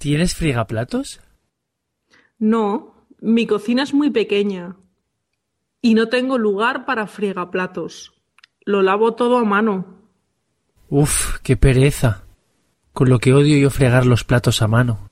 ¿Tienes frigaplatos? No, mi cocina es muy pequeña y no tengo lugar para friegaplatos. Lo lavo todo a mano. Uf, qué pereza. Con lo que odio yo fregar los platos a mano.